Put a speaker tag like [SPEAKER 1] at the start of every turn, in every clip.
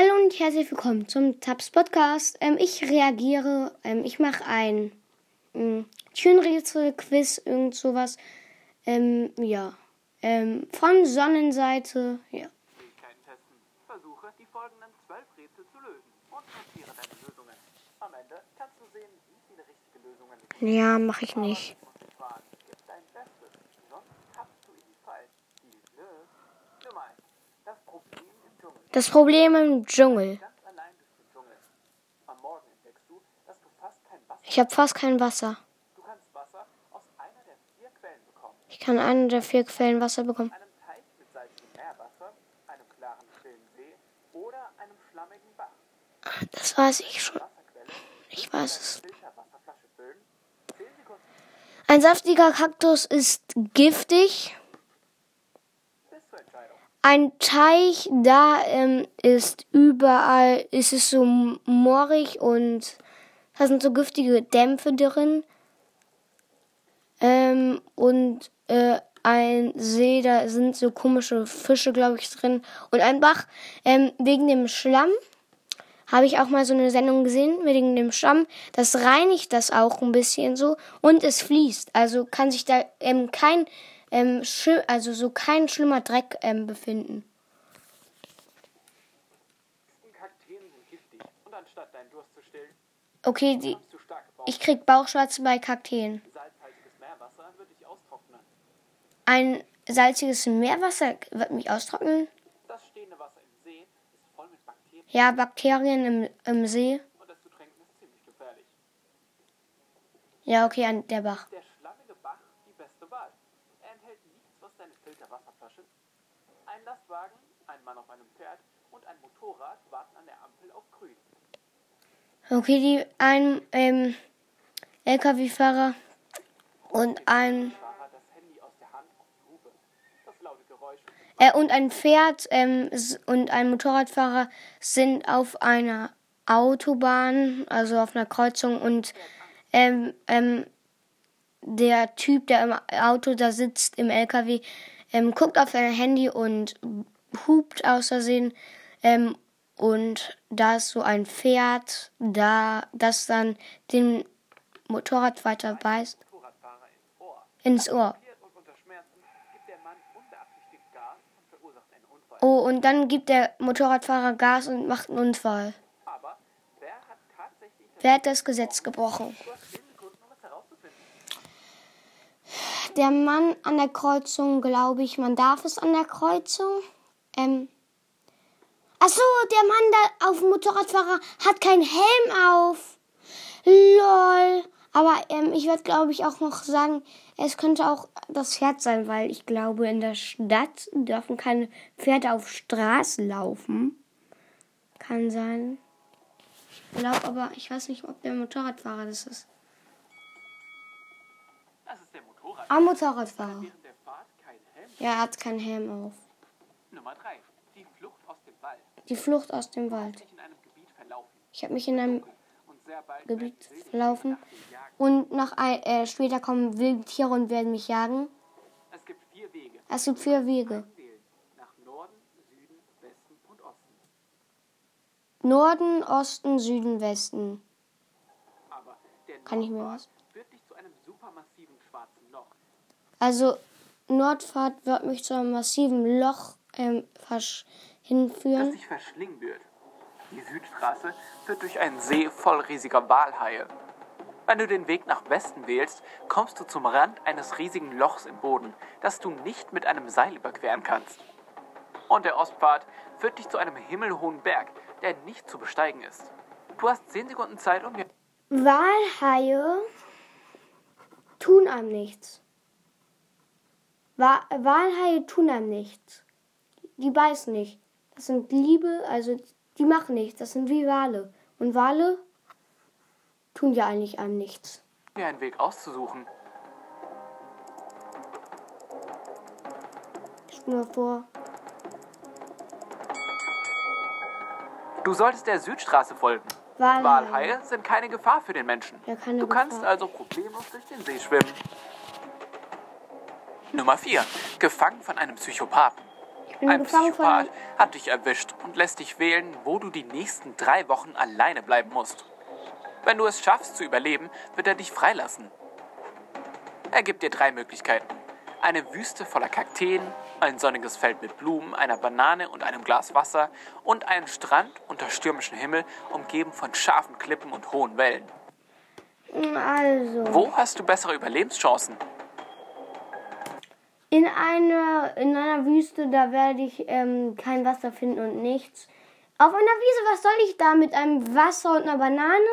[SPEAKER 1] Hallo und herzlich willkommen zum Tabs Podcast. Ähm, ich reagiere, ähm, ich mache ein ähm, Türenrätsel-Quiz, irgend sowas. Ähm, ja. Ähm, von Sonnenseite, ja.
[SPEAKER 2] Testen. Versuche, die folgenden zwölf Rätsel zu lösen und notiere deine Lösungen. Am Ende kannst du sehen, wie viele richtige Lösungen
[SPEAKER 1] Ja, mache ich nicht.
[SPEAKER 2] Das Problem.
[SPEAKER 1] Das Problem im Dschungel. Ich habe fast kein Wasser. Ich kann eine der vier Quellen Wasser bekommen. Das weiß ich schon. Ich weiß es.
[SPEAKER 2] Filterwasserflasche füllen. 10 Sekunden
[SPEAKER 1] Ein saftiger Kaktus ist giftig. Ein Teich, da ähm, ist überall, ist es so moorig und da sind so giftige Dämpfe drin. Ähm, und äh, ein See, da sind so komische Fische, glaube ich, drin. Und ein Bach, ähm, wegen dem Schlamm, habe ich auch mal so eine Sendung gesehen, wegen dem Schlamm. Das reinigt das auch ein bisschen so und es fließt. Also kann sich da ähm, kein, ähm, also so kein schlimmer Dreck ähm, befinden. Okay, die, ich krieg Bauchschmerzen bei Kakteen. Ein salziges Meerwasser wird mich austrocknen. Ja, Bakterien im, im See. Ja, okay, an der Bach.
[SPEAKER 2] Der schlammige Bach die beste Wahl. Er enthält nichts, was deine Filterwasserflasche. Ein Lastwagen, ein Mann auf einem Pferd und ein Motorrad warten an der Ampel auf grün.
[SPEAKER 1] Okay, die ein ähm, LKW-Fahrer und ein äh, und ein Pferd ähm, und ein Motorradfahrer sind auf einer Autobahn, also auf einer Kreuzung und ähm, ähm, der Typ, der im Auto da sitzt, im LKW, ähm, guckt auf sein Handy und hupt aus Versehen. Ähm, und da ist so ein Pferd, da das dann den Motorrad weiter beißt
[SPEAKER 2] ins Ohr.
[SPEAKER 1] Oh, und dann gibt der Motorradfahrer Gas und macht einen Unfall.
[SPEAKER 2] Wer hat das
[SPEAKER 1] Gesetz gebrochen?
[SPEAKER 2] Du hast 10 Sekunden, um es herauszufinden.
[SPEAKER 1] Der Mann an der Kreuzung, glaube ich, man darf es an der Kreuzung. Ähm. Ach so, der Mann da auf dem Motorradfahrer hat keinen Helm auf. Lol. Aber ähm, ich werde, glaube ich, auch noch sagen, es könnte auch das Pferd sein, weil ich glaube, in der Stadt dürfen keine Pferde auf Straßen laufen. Kann sein. Ich glaube aber, ich weiß nicht, ob der Motorradfahrer das ist.
[SPEAKER 2] Kein Helm.
[SPEAKER 1] Ja, er hat keinen Helm auf.
[SPEAKER 2] Nummer 3. Die Flucht aus dem Wald.
[SPEAKER 1] Die Flucht aus dem Wald. Ich habe mich in einem Gebiet verlaufen und nach ein, äh, später kommen wilde Tiere und werden mich jagen.
[SPEAKER 2] Es gibt vier Wege.
[SPEAKER 1] Es gibt vier Wege.
[SPEAKER 2] Norden, Osten.
[SPEAKER 1] Süden, Westen. Kann ich mir was?
[SPEAKER 2] führt dich zu einem supermassiven schwarzen Loch.
[SPEAKER 1] Also Nordfahrt wird mich zu einem massiven Loch ähm, versch-
[SPEAKER 2] das
[SPEAKER 1] hinführen.
[SPEAKER 2] dich verschlingen wird. Die Südstraße führt durch einen See voll riesiger Walhaie. Wenn du den Weg nach Westen wählst, kommst du zum Rand eines riesigen Lochs im Boden, das du nicht mit einem Seil überqueren kannst. Und der Ostpfad führt dich zu einem himmelhohen Berg, der nicht zu besteigen ist. Du hast 10 Sekunden Zeit, um
[SPEAKER 1] Walhaie tun einem nichts. Wa Walhaie tun einem nichts. Die beißen nicht. Das sind Liebe, also die machen nichts. Das sind wie Wale. Und Wale tun ja eigentlich einem nichts.
[SPEAKER 2] dir einen Weg auszusuchen.
[SPEAKER 1] Stell mir vor.
[SPEAKER 2] Du solltest der Südstraße folgen.
[SPEAKER 1] Walhaie.
[SPEAKER 2] Walhaie sind keine Gefahr für den Menschen.
[SPEAKER 1] Ja, keine
[SPEAKER 2] du kannst
[SPEAKER 1] Gefahr.
[SPEAKER 2] also problemlos durch den See schwimmen. Nummer 4. Gefangen von einem Psychopathen. Ein Psychopath hat dich erwischt und lässt dich wählen, wo du die nächsten drei Wochen alleine bleiben musst. Wenn du es schaffst zu überleben, wird er dich freilassen. Er gibt dir drei Möglichkeiten. Eine Wüste voller Kakteen, ein sonniges Feld mit Blumen, einer Banane und einem Glas Wasser und einen Strand unter stürmischem Himmel, umgeben von scharfen Klippen und hohen Wellen.
[SPEAKER 1] Also,
[SPEAKER 2] Wo hast du bessere Überlebenschancen?
[SPEAKER 1] In einer, in einer Wüste, da werde ich ähm, kein Wasser finden und nichts. Auf einer Wiese, was soll ich da mit einem Wasser und einer Banane?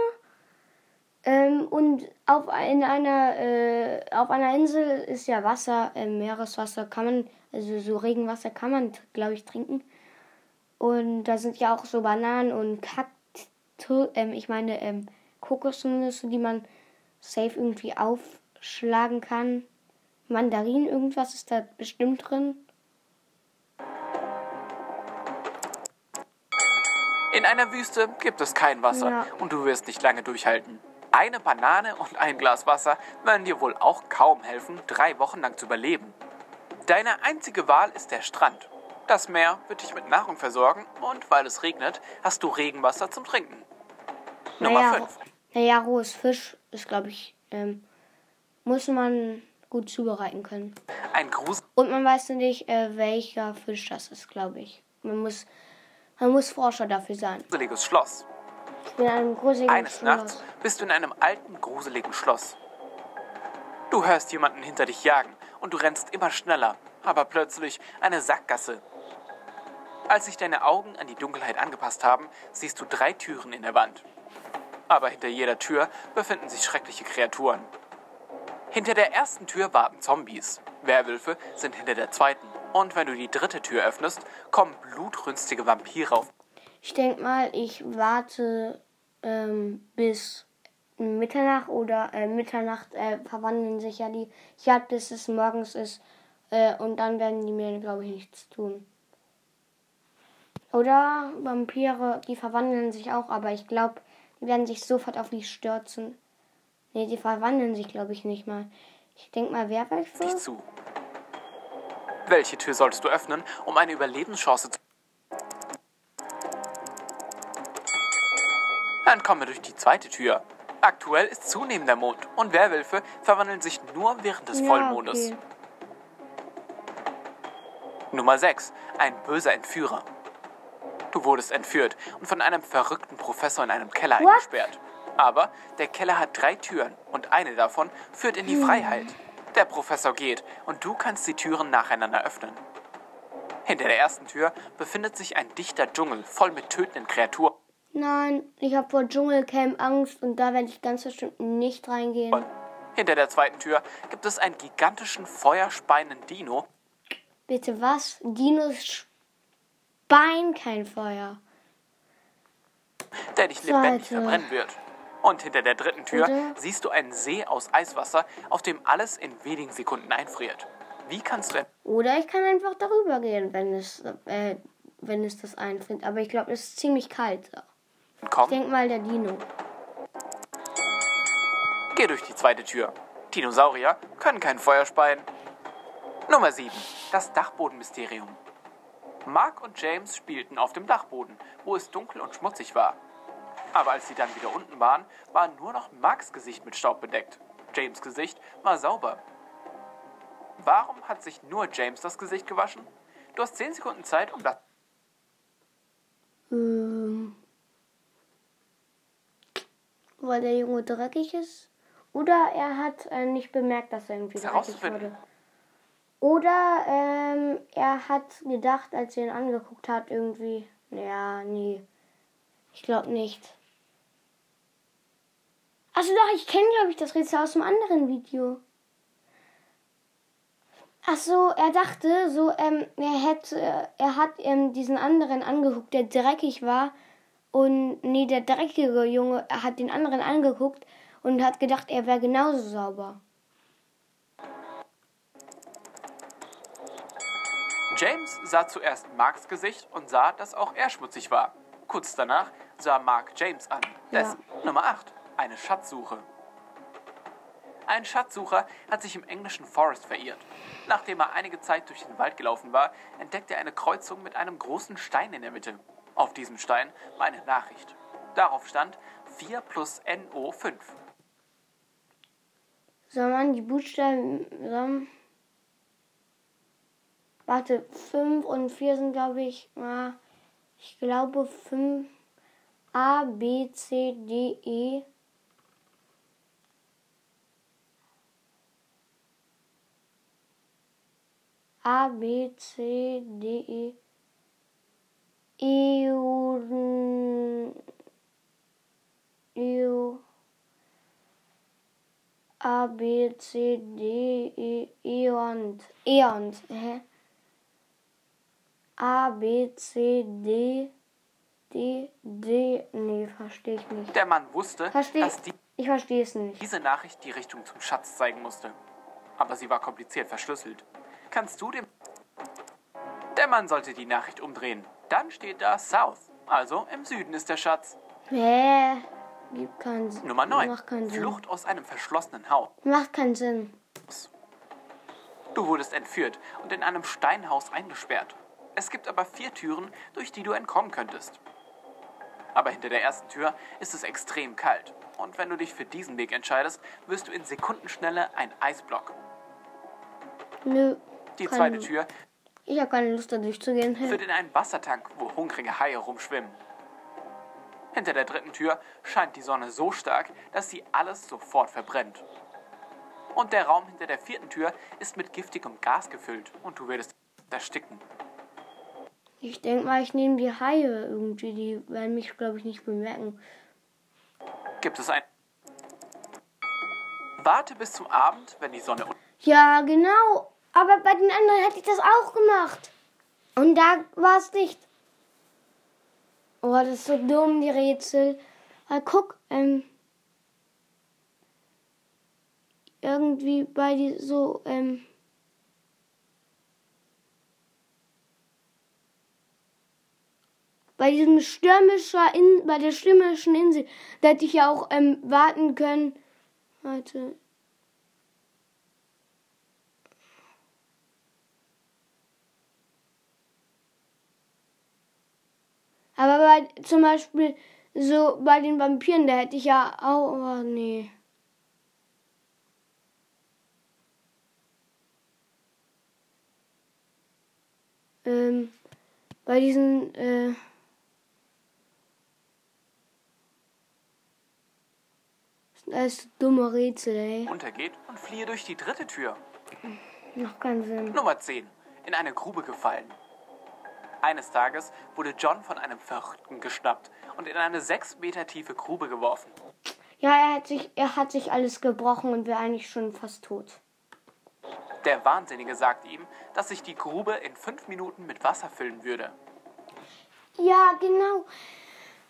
[SPEAKER 1] Ähm, und auf, in einer, äh, auf einer Insel ist ja Wasser, äh, Meereswasser kann man, also so Regenwasser kann man, glaube ich, trinken. Und da sind ja auch so Bananen und Kaktus, ähm, ich meine, ähm, Kokosnüsse, die man safe irgendwie aufschlagen kann. Mandarinen, irgendwas ist da bestimmt drin.
[SPEAKER 2] In einer Wüste gibt es kein Wasser
[SPEAKER 1] Ja.
[SPEAKER 2] und du wirst nicht lange durchhalten. Eine Banane und ein Glas Wasser werden dir wohl auch kaum helfen, drei Wochen lang zu überleben. Deine einzige Wahl ist der Strand. Das Meer wird dich mit Nahrung versorgen und weil es regnet, hast du Regenwasser zum Trinken. Nummer
[SPEAKER 1] naja,
[SPEAKER 2] 5.
[SPEAKER 1] naja, rohes Fisch ist, glaube ich, ähm, muss man gut zubereiten können.
[SPEAKER 2] Ein Grusel
[SPEAKER 1] Und man weiß nicht, äh, welcher Fisch das ist, glaube ich. Man muss, man muss Forscher dafür sein.
[SPEAKER 2] gruseliges Schloss.
[SPEAKER 1] In einem gruseligen
[SPEAKER 2] Eines Nachts
[SPEAKER 1] Schloss.
[SPEAKER 2] bist du in einem alten, gruseligen Schloss. Du hörst jemanden hinter dich jagen und du rennst immer schneller, aber plötzlich eine Sackgasse. Als sich deine Augen an die Dunkelheit angepasst haben, siehst du drei Türen in der Wand. Aber hinter jeder Tür befinden sich schreckliche Kreaturen. Hinter der ersten Tür warten Zombies. Werwölfe sind hinter der zweiten. Und wenn du die dritte Tür öffnest, kommen blutrünstige Vampire auf
[SPEAKER 1] Ich denke mal, ich warte ähm, bis Mitternacht oder äh, Mitternacht äh, verwandeln sich ja die. Ich warte, bis es morgens ist äh, und dann werden die mir, glaube ich, nichts tun. Oder Vampire, die verwandeln sich auch, aber ich glaube, die werden sich sofort auf mich stürzen. Nee, die verwandeln sich, glaube ich, nicht mal. Ich denke mal, Werwölfe?
[SPEAKER 2] dich zu. Welche Tür solltest du öffnen, um eine Überlebenschance zu... Dann kommen wir durch die zweite Tür. Aktuell ist zunehmender Mond und Werwölfe verwandeln sich nur während des
[SPEAKER 1] Ja,
[SPEAKER 2] Vollmondes.
[SPEAKER 1] okay.
[SPEAKER 2] Nummer 6. Ein böser Entführer. Du wurdest entführt und von einem verrückten Professor in einem Keller
[SPEAKER 1] What?
[SPEAKER 2] eingesperrt. Aber der Keller hat drei Türen und eine davon führt in die Freiheit. Der Professor geht und du kannst die Türen nacheinander öffnen. Hinter der ersten Tür befindet sich ein dichter Dschungel voll mit tötenden Kreaturen.
[SPEAKER 1] Nein, ich habe vor Dschungelcamp Angst und da werde ich ganz bestimmt nicht reingehen.
[SPEAKER 2] Hinter der zweiten Tür gibt es einen gigantischen feuerspeienden Dino,
[SPEAKER 1] Bitte was? Dinos speien kein Feuer.
[SPEAKER 2] der dich lebendig verbrennen wird. Und hinter der dritten Tür
[SPEAKER 1] Oder?
[SPEAKER 2] siehst du einen See aus Eiswasser, auf dem alles in wenigen Sekunden einfriert. Wie kannst du
[SPEAKER 1] Oder ich kann einfach darüber gehen, wenn es, äh, wenn es das einfriert. Aber ich glaube, es ist ziemlich kalt. Ich
[SPEAKER 2] entkommen?
[SPEAKER 1] denke mal, der Dino.
[SPEAKER 2] Geh durch die zweite Tür. Dinosaurier können kein Feuer speien. Nummer 7. Das Dachbodenmysterium. Mark und James spielten auf dem Dachboden, wo es dunkel und schmutzig war. Aber als sie dann wieder unten waren, war nur noch Marks Gesicht mit Staub bedeckt. James Gesicht war sauber. Warum hat sich nur James das Gesicht gewaschen? Du hast 10 Sekunden Zeit, um das
[SPEAKER 1] Ähm, weil der Junge dreckig ist. Oder er hat äh, nicht bemerkt, dass er irgendwie dreckig wurde. Oder ähm, er hat gedacht, als er ihn angeguckt hat, irgendwie. Ja, nee. Ich glaube nicht. Also doch, ich kenne, glaube ich, das Rätsel aus einem anderen Video. Ach so, er dachte so, ähm, er hätte, er hat ähm, diesen anderen angeguckt, der dreckig war. Und nee, der dreckige Junge er hat den anderen angeguckt und hat gedacht, er wäre genauso sauber.
[SPEAKER 2] James sah zuerst Marks Gesicht und sah, dass auch er schmutzig war. Kurz danach sah Mark James an.
[SPEAKER 1] Ja.
[SPEAKER 2] Dessen Nummer 8. Eine Schatzsuche. Ein Schatzsucher hat sich im englischen Forest verirrt. Nachdem er einige Zeit durch den Wald gelaufen war, entdeckte er eine Kreuzung mit einem großen Stein in der Mitte. Auf diesem Stein war eine Nachricht. Darauf stand 4 plus NO5.
[SPEAKER 1] Soll man die Buchstaben. Warte, 5 und 4 sind, glaube ich, ich glaube 5 A, B, C, D, E. A, B, C, D, E. EU. EU. A, B, C, D, E, E und E und, hä? A, B, C, D, D, D, nee, verstehe ich nicht.
[SPEAKER 2] Der Mann wusste,
[SPEAKER 1] Versteh,
[SPEAKER 2] dass die,
[SPEAKER 1] ich verstehe es nicht.
[SPEAKER 2] diese Nachricht die Richtung zum Schatz zeigen musste. Aber sie war kompliziert verschlüsselt. Kannst du dem... Der Mann sollte die Nachricht umdrehen. Dann steht da South. Also im Süden ist der Schatz.
[SPEAKER 1] Hä? Gibt keinen Sinn.
[SPEAKER 2] Nummer 9.
[SPEAKER 1] Macht keinen Sinn.
[SPEAKER 2] Flucht aus einem verschlossenen Haus.
[SPEAKER 1] Macht keinen Sinn.
[SPEAKER 2] Du wurdest entführt und in einem Steinhaus eingesperrt. Es gibt aber vier Türen, durch die du entkommen könntest. Aber hinter der ersten Tür ist es extrem kalt. Und wenn du dich für diesen Weg entscheidest, wirst du in Sekundenschnelle ein Eisblock.
[SPEAKER 1] Nö.
[SPEAKER 2] Die zweite Tür
[SPEAKER 1] Ich habe keine Lust da durchzugehen.
[SPEAKER 2] führt in einen Wassertank, wo hungrige Haie rumschwimmen. Hinter der dritten Tür scheint die Sonne so stark, dass sie alles sofort verbrennt. Und der Raum hinter der vierten Tür ist mit giftigem Gas gefüllt und du würdest ersticken.
[SPEAKER 1] Ich denke mal, ich nehme die Haie irgendwie. Die werden mich, glaube ich, nicht bemerken.
[SPEAKER 2] Gibt es ein. Warte bis zum Abend, wenn die Sonne.
[SPEAKER 1] Ja, genau. Aber bei den anderen hätte ich das auch gemacht. Und da war es nicht. Oh, das ist so dumm, die Rätsel. Aber guck, ähm. Irgendwie bei die so, ähm. Bei diesem stürmischer In bei der stürmischen Insel, da hätte ich ja auch ähm, warten können. Warte. Aber bei zum Beispiel so bei den Vampiren, da hätte ich ja auch. Oh, nee. Ähm, bei diesen, äh. Das so dumme Rätsel, ey.
[SPEAKER 2] untergeht und fliehe durch die dritte Tür.
[SPEAKER 1] Macht keinen Sinn.
[SPEAKER 2] Nummer 10. In eine Grube gefallen. Eines Tages wurde John von einem Verrückten geschnappt und in eine sechs Meter tiefe Grube geworfen.
[SPEAKER 1] Ja, er hat sich, er hat sich alles gebrochen und wäre eigentlich schon fast tot.
[SPEAKER 2] Der Wahnsinnige sagte ihm, dass sich die Grube in fünf Minuten mit Wasser füllen würde.
[SPEAKER 1] Ja, genau.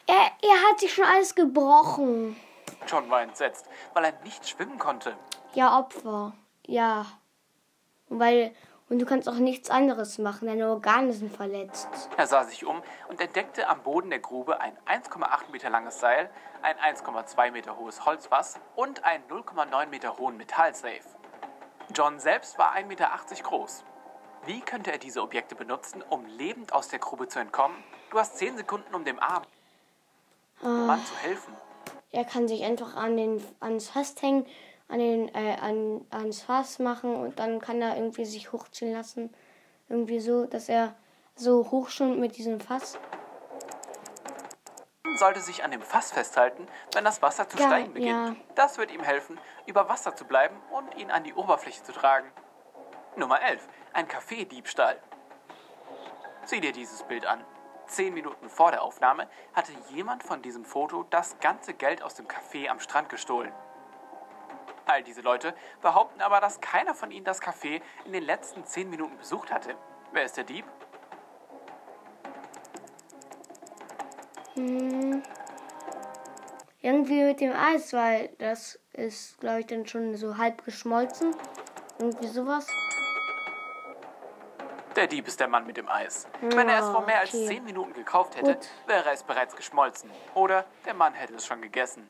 [SPEAKER 1] Er, er hat sich schon alles gebrochen.
[SPEAKER 2] John war entsetzt, weil er nicht schwimmen konnte.
[SPEAKER 1] Ja, Opfer. Ja. Weil, und du kannst auch nichts anderes machen. Deine Organe sind verletzt.
[SPEAKER 2] Er sah sich um und entdeckte am Boden der Grube ein 1,8 Meter langes Seil, ein 1,2 Meter hohes Holzfass und einen 0,9 Meter hohen Metallsafe. John selbst war 1,80 Meter groß. Wie könnte er diese Objekte benutzen, um lebend aus der Grube zu entkommen? Du hast 10 Sekunden, um dem armen Mann zu helfen.
[SPEAKER 1] Er kann sich einfach an den, ans Fass hängen, an den, äh, an, ans Fass machen und dann kann er irgendwie sich hochziehen lassen. Irgendwie so, dass er so hoch schon mit diesem Fass.
[SPEAKER 2] sollte sich an dem Fass festhalten, wenn das Wasser zu
[SPEAKER 1] Ja,
[SPEAKER 2] steigen beginnt.
[SPEAKER 1] ja.
[SPEAKER 2] Das wird ihm helfen, über Wasser zu bleiben und ihn an die Oberfläche zu tragen. Nummer 11. Ein Kaffeediebstahl. Sieh dir dieses Bild an. Zehn Minuten vor der Aufnahme hatte jemand von diesem Foto das ganze Geld aus dem Café am Strand gestohlen. All diese Leute behaupten aber, dass keiner von ihnen das Café in den letzten zehn Minuten besucht hatte. Wer ist der Dieb?
[SPEAKER 1] Hm. Irgendwie mit dem Eis, weil das ist, glaube ich, dann schon so halb geschmolzen. Irgendwie sowas.
[SPEAKER 2] Der Dieb ist der Mann mit dem Eis. Wenn er es vor mehr als
[SPEAKER 1] okay.
[SPEAKER 2] 10 Minuten gekauft hätte,
[SPEAKER 1] Gut.
[SPEAKER 2] wäre es bereits geschmolzen. Oder der Mann hätte es schon gegessen.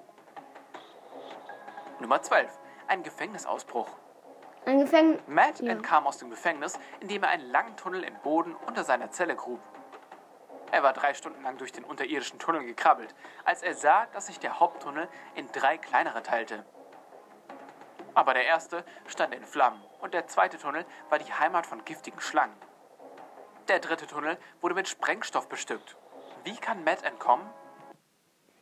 [SPEAKER 2] Nummer 12. ein Gefängnisausbruch.
[SPEAKER 1] Ein Gefängnis.
[SPEAKER 2] Matt
[SPEAKER 1] Ja.
[SPEAKER 2] entkam aus dem Gefängnis, indem er einen langen Tunnel im Boden unter seiner Zelle grub. Er war drei Stunden lang durch den unterirdischen Tunnel gekrabbelt, als er sah, dass sich der Haupttunnel in drei kleinere teilte. Aber der erste stand in Flammen und der zweite Tunnel war die Heimat von giftigen Schlangen. Der dritte Tunnel wurde mit Sprengstoff bestückt. Wie kann Matt entkommen?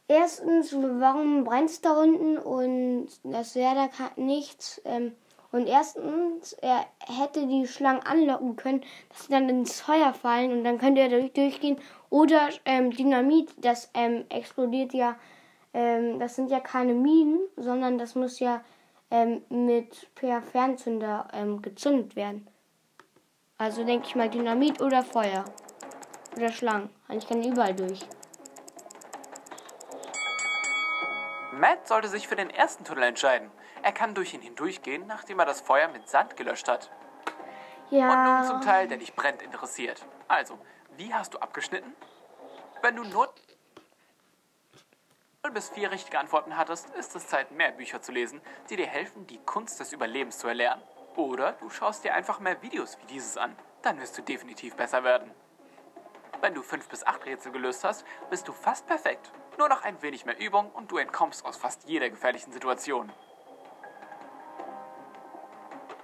[SPEAKER 1] Erstens, warum brennt's da unten und das wäre da nichts. Ähm, und erstens, er hätte die Schlangen anlocken können, dass sie dann ins Feuer fallen und dann könnte er durch, durchgehen. Oder ähm, Dynamit, das ähm, explodiert ja, ähm, das sind ja keine Minen, sondern das muss ja ähm, mit per Fernzünder ähm, gezündet werden. Also denke ich mal Dynamit oder Feuer. Oder Schlangen. Ich kann überall durch.
[SPEAKER 2] Matt sollte sich für den ersten Tunnel entscheiden. Er kann durch ihn hindurchgehen, nachdem er das Feuer mit Sand gelöscht hat. Und
[SPEAKER 1] Ja.
[SPEAKER 2] nun zum Teil, der dich brennt interessiert. Also, wie hast du abgeschnitten? Wenn du nur 0 bis 4 richtige Antworten hattest, ist es Zeit, mehr Bücher zu lesen, die dir helfen, die Kunst des Überlebens zu erlernen. Oder du schaust dir einfach mehr Videos wie dieses an. Dann wirst du definitiv besser werden. Wenn du 5 bis 8 Rätsel gelöst hast, bist du fast perfekt. Nur noch ein wenig mehr Übung und du entkommst aus fast jeder gefährlichen Situation.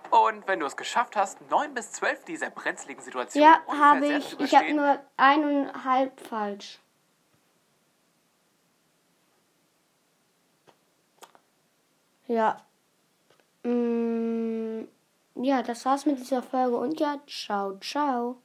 [SPEAKER 2] Und wenn du es geschafft hast, 9 bis 12 dieser brenzligen Situationen
[SPEAKER 1] Ja, habe ich. Ich habe nur eineinhalb falsch. Ja. Mm, ja, das war's mit dieser Folge und ja, ciao, ciao.